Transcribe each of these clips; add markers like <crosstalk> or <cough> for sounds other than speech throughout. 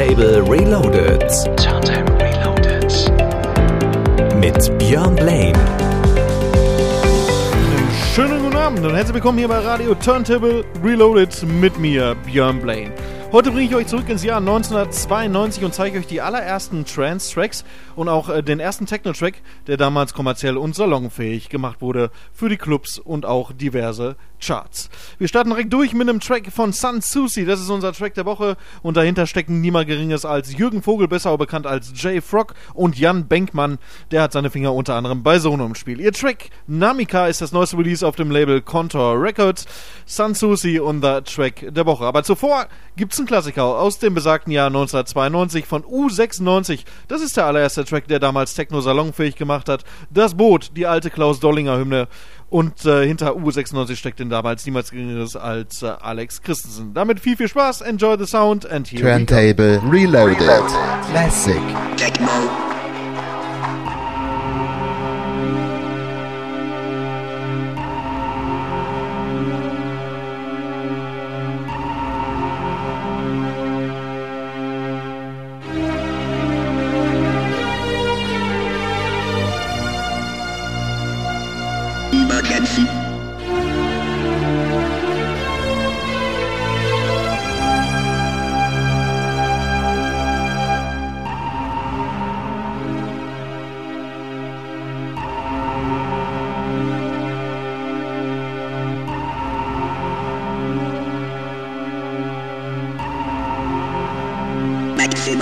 Turntable Reloaded. Turntable Reloaded. Mit Björn Blaine. Schönen guten Abend und herzlich willkommen hier bei Radio Turntable Reloaded mit mir, Björn Blaine. Heute bringe ich euch zurück ins Jahr 1992 und zeige euch die allerersten Trance-Tracks und auch äh, den ersten Techno-Track, der damals kommerziell und salonfähig gemacht wurde für die Clubs und auch diverse Charts. Wir starten direkt durch mit einem Track von Sun Susi, das ist unser Track der Woche und dahinter stecken niemand geringes als Jürgen Vogel, besser auch bekannt als Jay Frog und Jan Benkmann, der hat seine Finger unter anderem bei Sono im Spiel. Ihr Track Namika ist das neueste Release auf dem Label Contour Records, Sun Susi und der Track der Woche. Aber zuvor gibt's Klassiker aus dem besagten Jahr 1992 von U96. Das ist der allererste Track, der damals Techno salonfähig gemacht hat. Das Boot, die alte Klaus Dollinger Hymne. Und äh, hinter U96 steckte damals niemals geringeres als äh, Alex Christensen. Damit viel, viel Spaß, enjoy the sound and here Turntable Reloaded. Reloaded. Classic. Techno.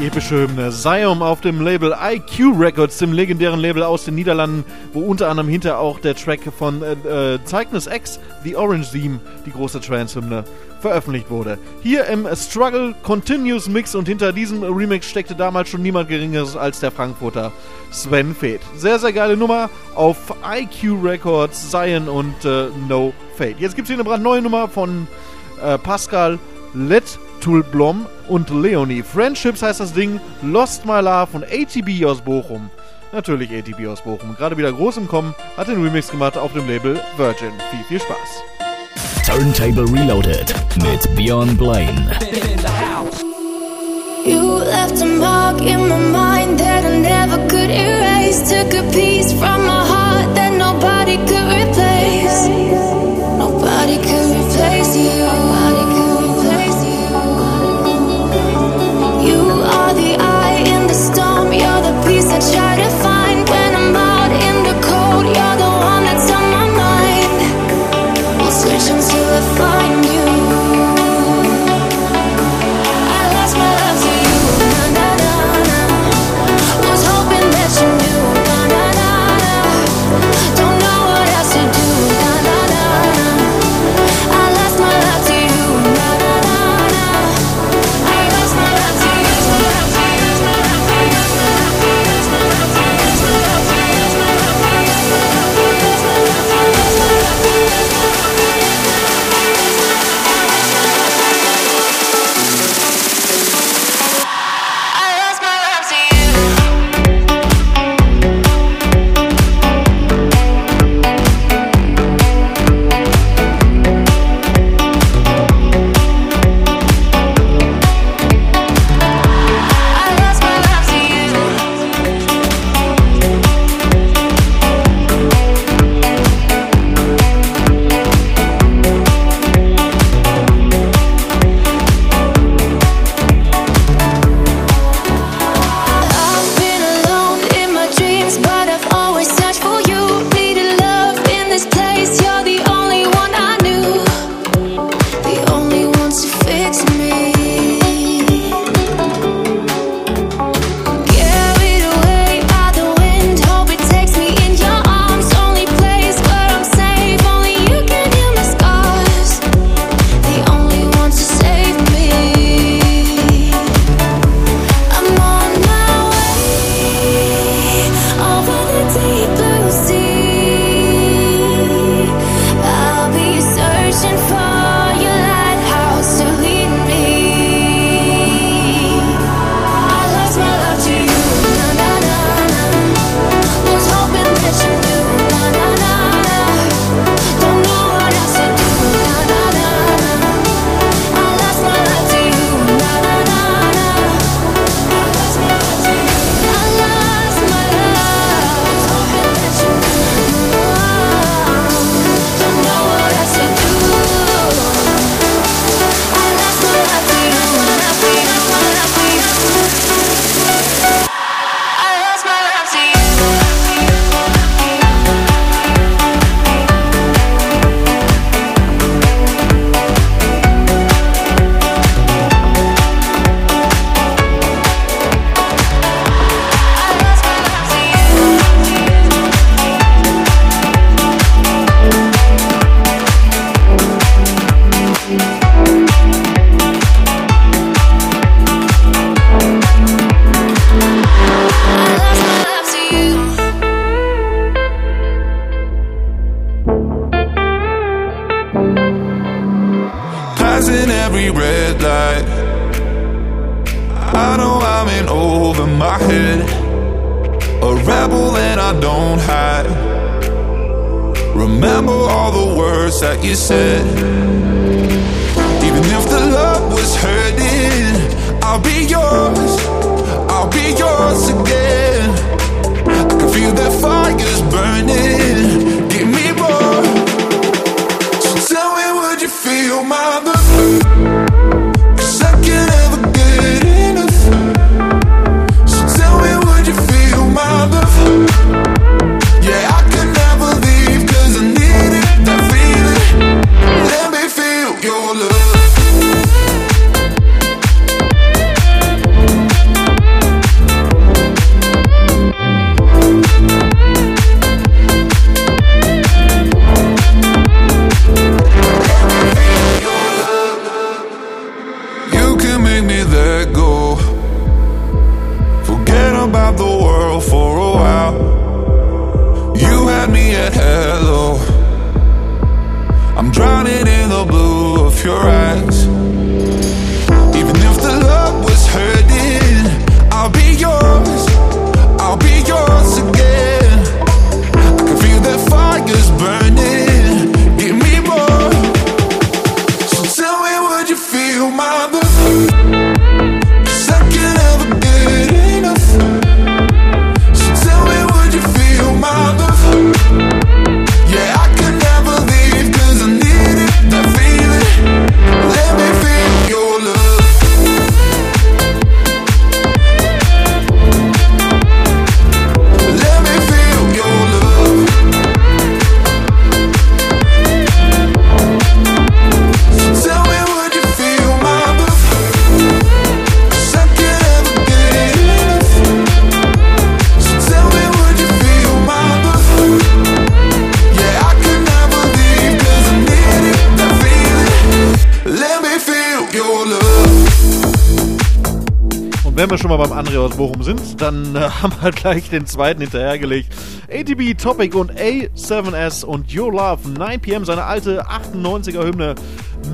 epische Siam auf dem Label IQ Records, dem legendären Label aus den Niederlanden, wo unter anderem hinter auch der Track von äh, äh, Cygnus X, The Orange Theme, die große Trance-Hymne veröffentlicht wurde. Hier im Struggle Continuous Mix und hinter diesem Remix steckte damals schon niemand Geringeres als der Frankfurter Sven Feth. Sehr, sehr geile Nummer auf IQ Records, Zion und äh, No Fate. Jetzt gibt es hier eine brandneue Nummer von äh, Pascal Let Tulblom und Leonie. Friendships heißt das Ding, Lost My Love von ATB aus Bochum. Natürlich ATB aus Bochum. Gerade wieder groß im Kommen, hat den Remix gemacht auf dem Label Virgin. Viel, viel Spaß. Turntable Reloaded mit Björn Blaine. You left a mark in my mind that I never could erase. Took a piece from my heart that nobody could replace. Nobody could replace you. You. Are the eye in the storm. You're the peace I try André aus Bochum sind, dann äh, <laughs> haben wir gleich den zweiten hinterhergelegt. ATB Topic und A7S und Your Love 9pm, seine alte 98er Hymne,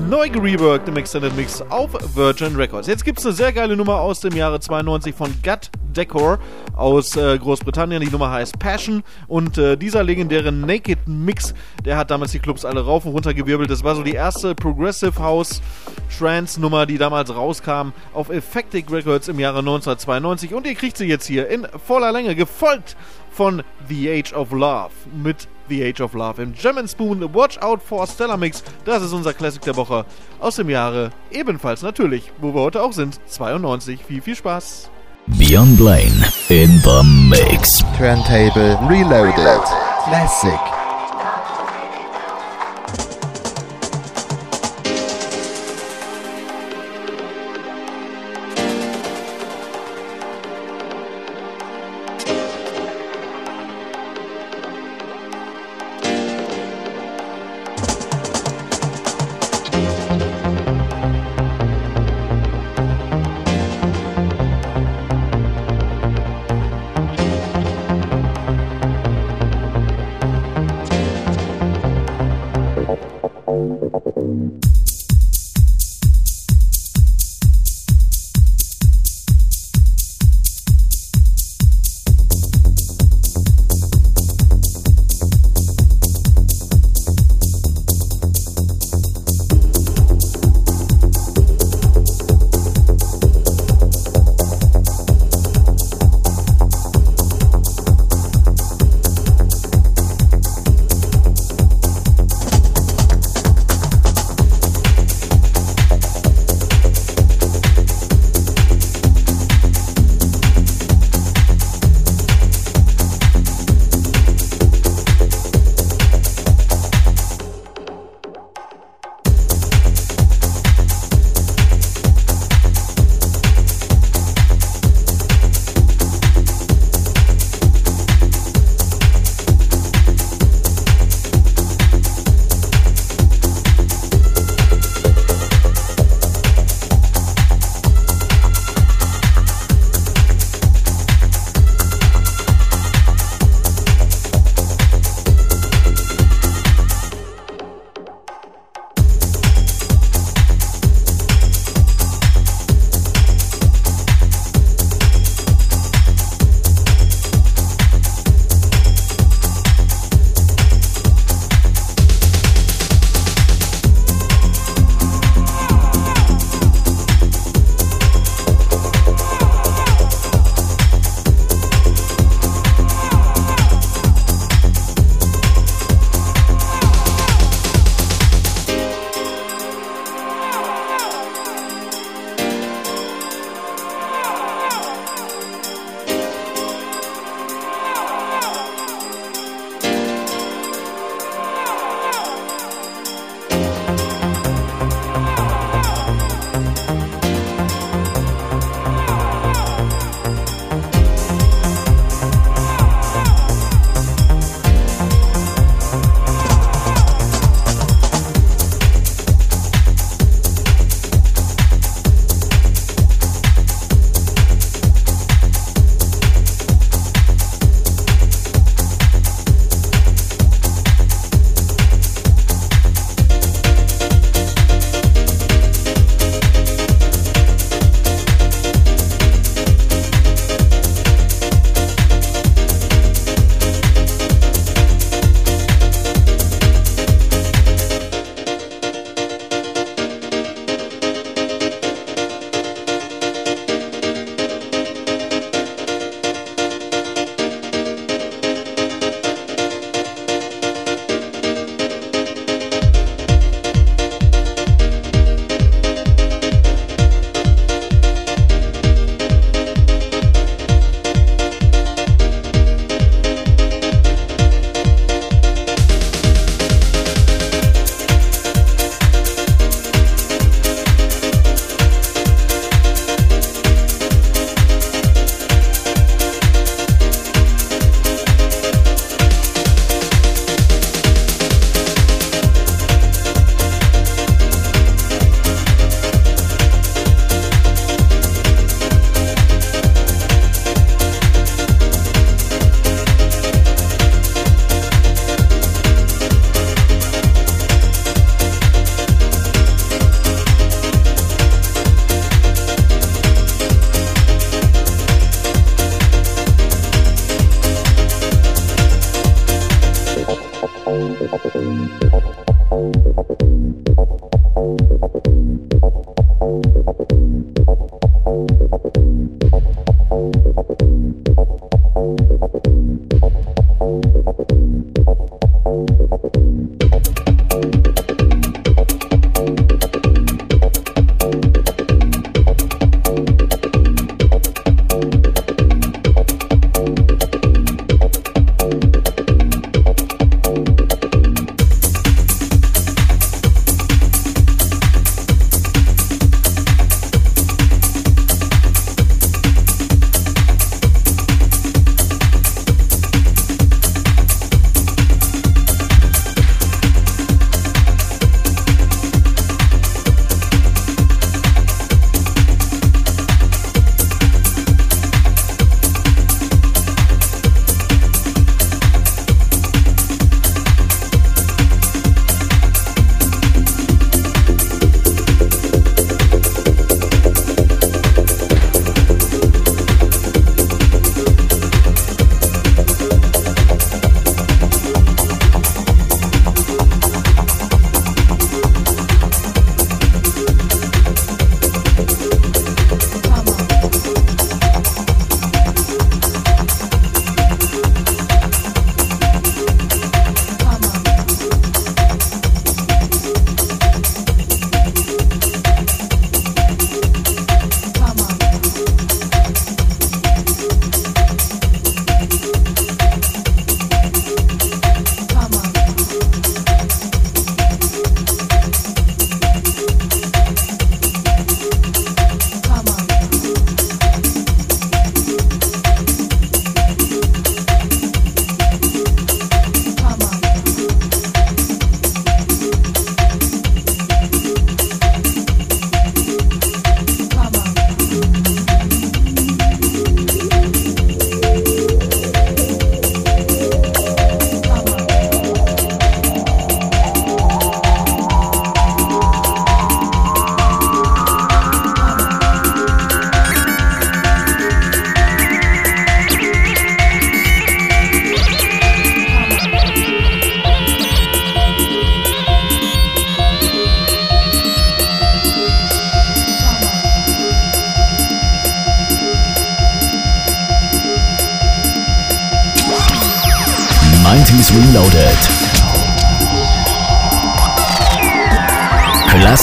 neu gereworked im Extended Mix auf Virgin Records. Jetzt gibt es eine sehr geile Nummer aus dem Jahre 92 von Gut Decor aus äh, Großbritannien. Die Nummer heißt Passion und äh, dieser legendäre Naked Mix, der hat damals die Clubs alle rauf und runter gewirbelt. Das war so die erste Progressive House Trance Nummer, die damals rauskam auf Effectic Records im Jahre 1992 und ihr kriegt sie jetzt hier in voller Länge, gefolgt von The Age of Love mit The Age of Love im German Spoon Watch Out for Stellar Mix. Das ist unser Classic der Woche aus dem Jahre ebenfalls natürlich, wo wir heute auch sind, 92. Viel, viel Spaß. Beyond Blaine in the mix. Turntable Reloaded. Classic.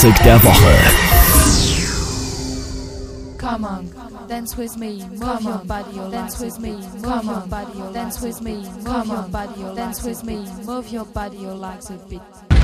Klassik der Woche. Come on, dance with me, move your body, dance with me, move your body, dance with me, move your body, dance with me, move your body, your legs a bit.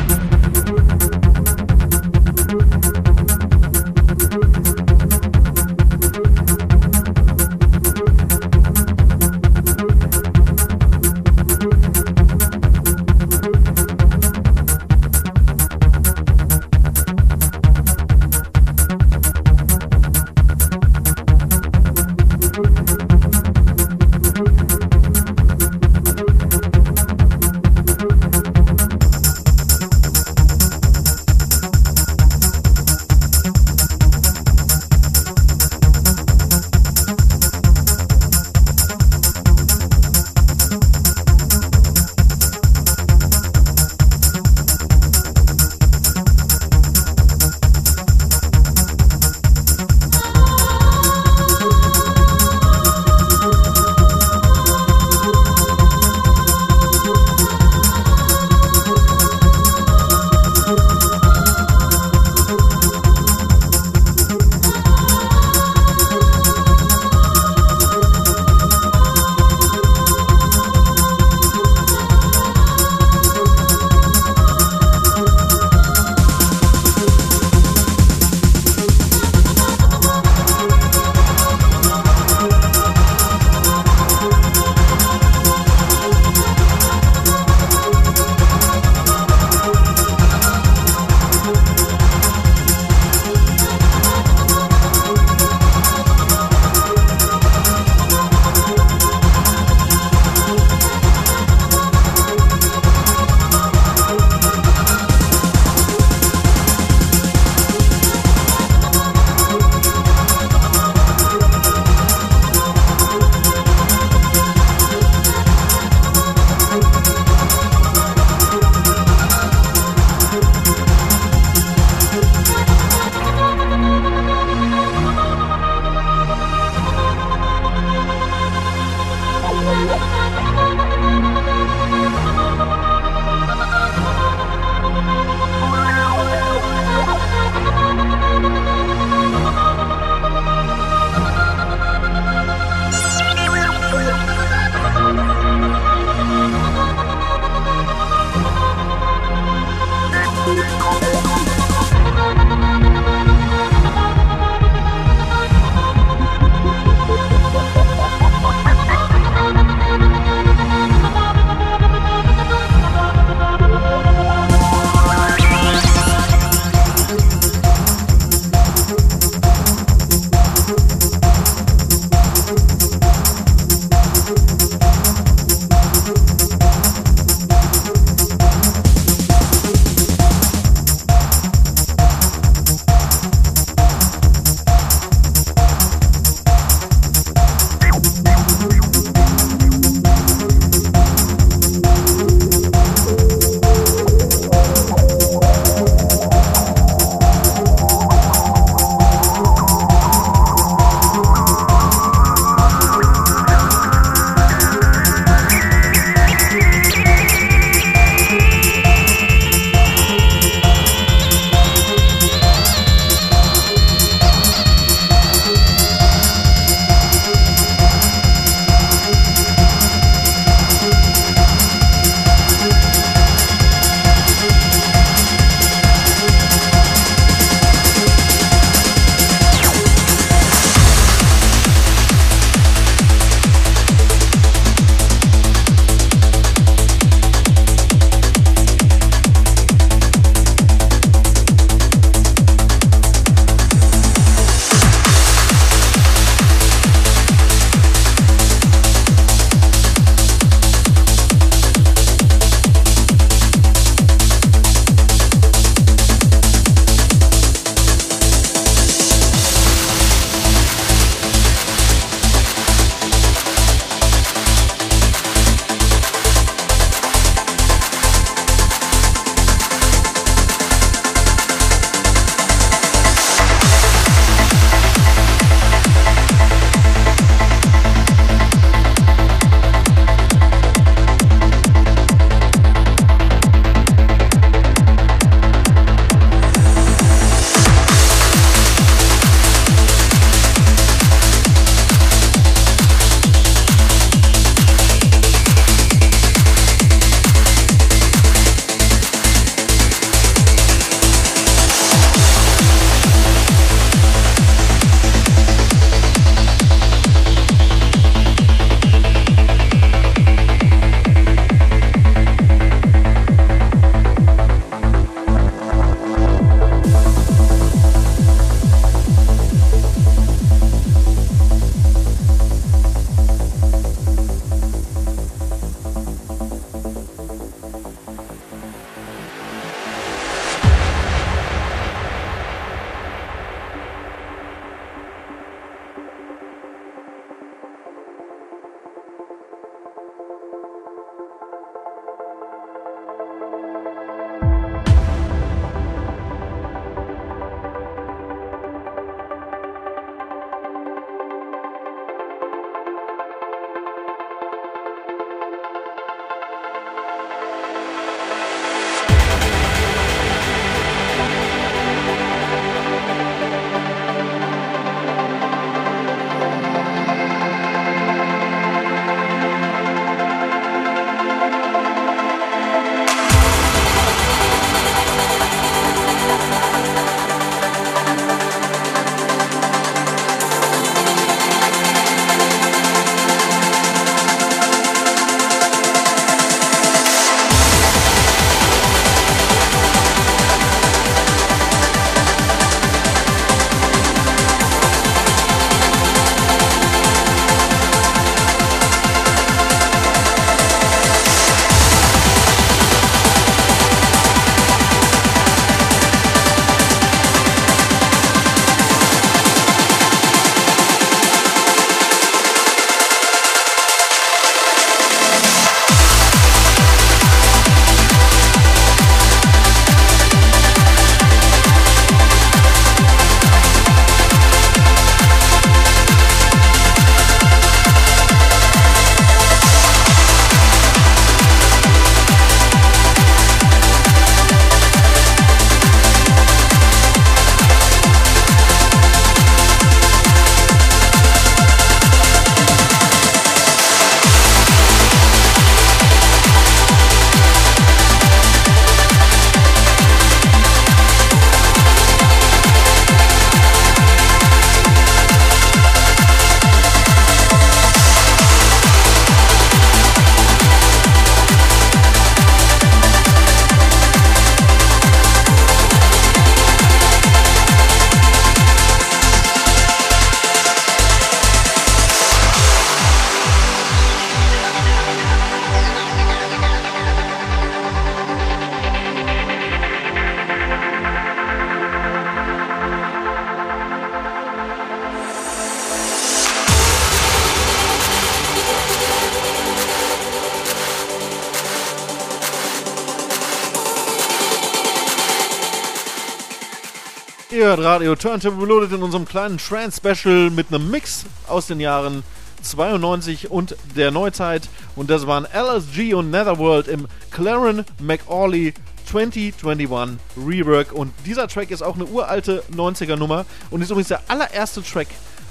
Radio Turntable Reloaded in unserem kleinen Trance-Special mit einem Mix aus den Jahren 92 und der Neuzeit. Und das waren LSG und Netherworld im Claren McAuley 2021 Rework. Und dieser Track ist auch eine uralte 90er Nummer und ist übrigens der allererste Track,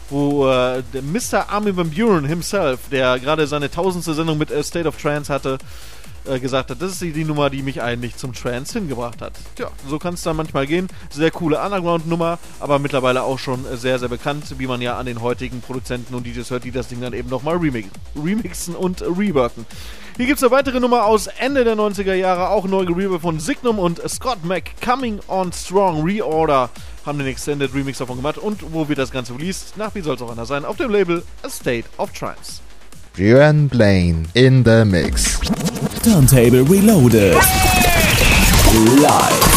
wo äh, Mr. Armin Van Buren himself, der gerade seine tausendste Sendung mit A State of Trance hatte, äh, gesagt hat, das ist die, die Nummer, die mich eigentlich zum Trance hingebracht hat. Tja, so kann es dann manchmal gehen. Sehr coole Underground-Nummer, aber mittlerweile auch schon sehr, sehr bekannt, wie man ja an den heutigen Produzenten und DJs hört, die das Ding dann eben nochmal remix remixen und reworken. Hier gibt es eine weitere Nummer aus Ende der 90er Jahre, auch neu gereworkt von Signum und Scott Mac, Coming on Strong Reorder, haben den Extended Remix davon gemacht und wo wird das Ganze released? Nach wie soll es auch anders sein? Auf dem Label A State of Trance. Björn Blaine in the mix. Turntable Reloaded. Live.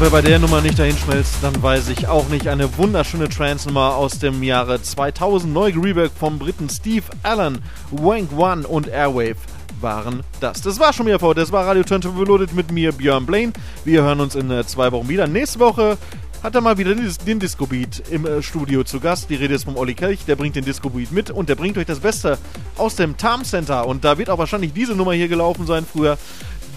Und wer bei der Nummer nicht dahin schmelzt, dann weiß ich auch nicht. Eine wunderschöne Trance-Nummer aus dem Jahre 2000. Neu gereworkt vom Briten Steve Allen, Wank One und Airwave waren das. Das war schon wieder vor. Das war Radio Turntable Reloaded mit mir, Björn Blaine. Wir hören uns in äh, zwei Wochen wieder. Nächste Woche hat er mal wieder den, den Disco Beat im äh, Studio zu Gast. Die Rede ist vom Olli Kelch, der bringt den Disco Beat mit und der bringt euch das Beste aus dem Tarm Center. Und da wird auch wahrscheinlich diese Nummer hier gelaufen sein früher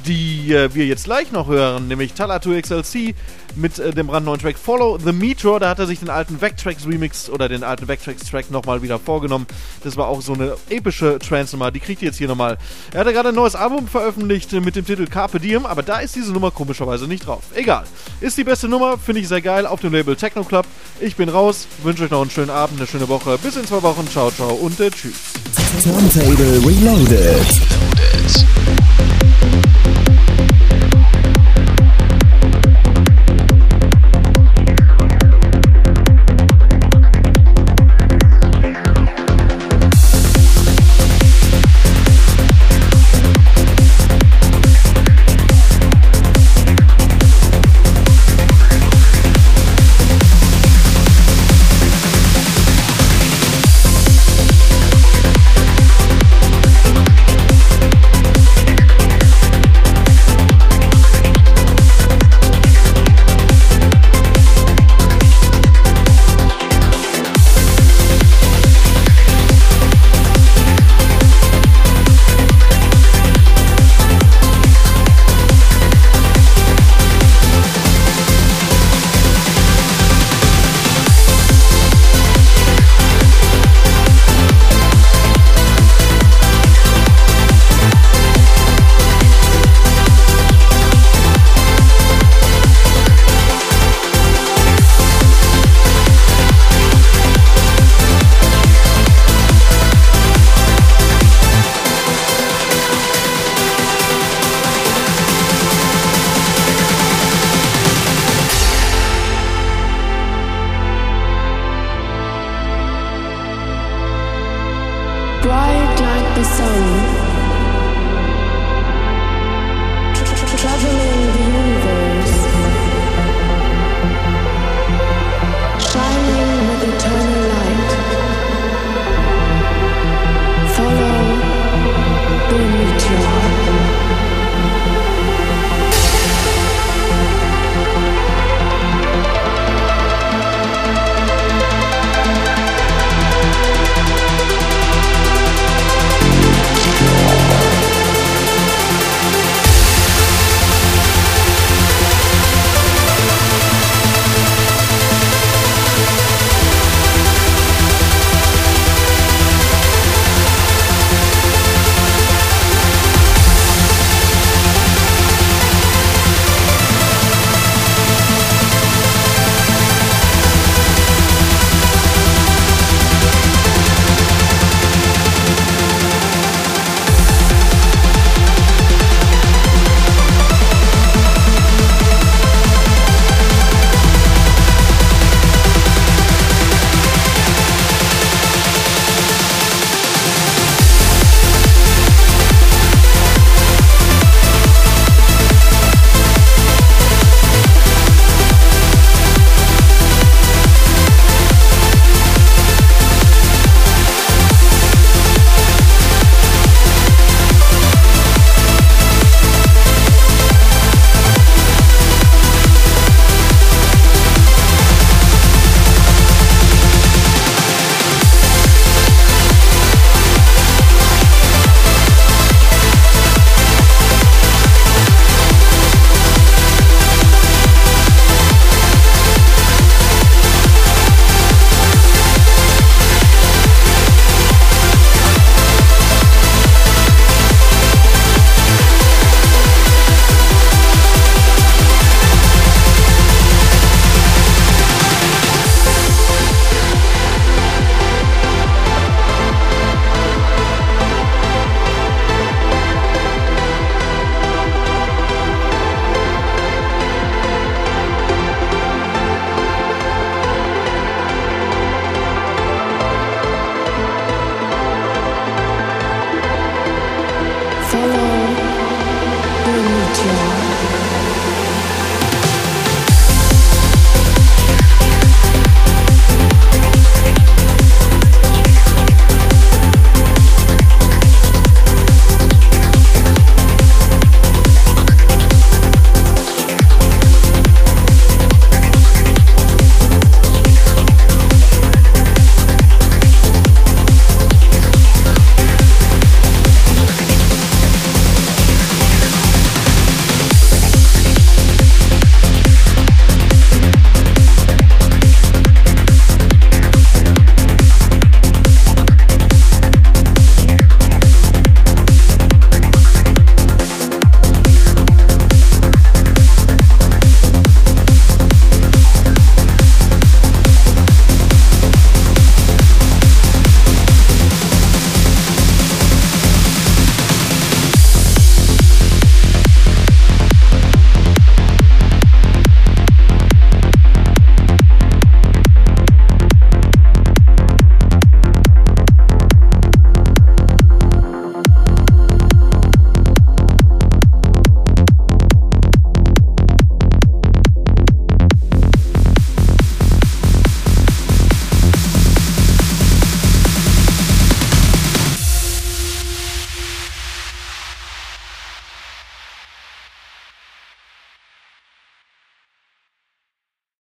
die äh, wir jetzt gleich noch hören, nämlich Talatu XLC mit äh, dem brandneuen Track Follow the Meteor. Da hat er sich den alten Vectracks Remix oder den alten Vectracks Track nochmal wieder vorgenommen. Das war auch so eine epische Trance-Nummer, die kriegt ihr jetzt hier nochmal. Er hat ja gerade ein neues Album veröffentlicht äh, mit dem Titel Carpe Diem, aber da ist diese Nummer komischerweise nicht drauf. Egal. Ist die beste Nummer, finde ich sehr geil, auf dem Label Techno Club. Ich bin raus, wünsche euch noch einen schönen Abend, eine schöne Woche. Bis in zwei Wochen. Ciao, ciao und äh, tschüss. Turntable Reloaded. Reloaded.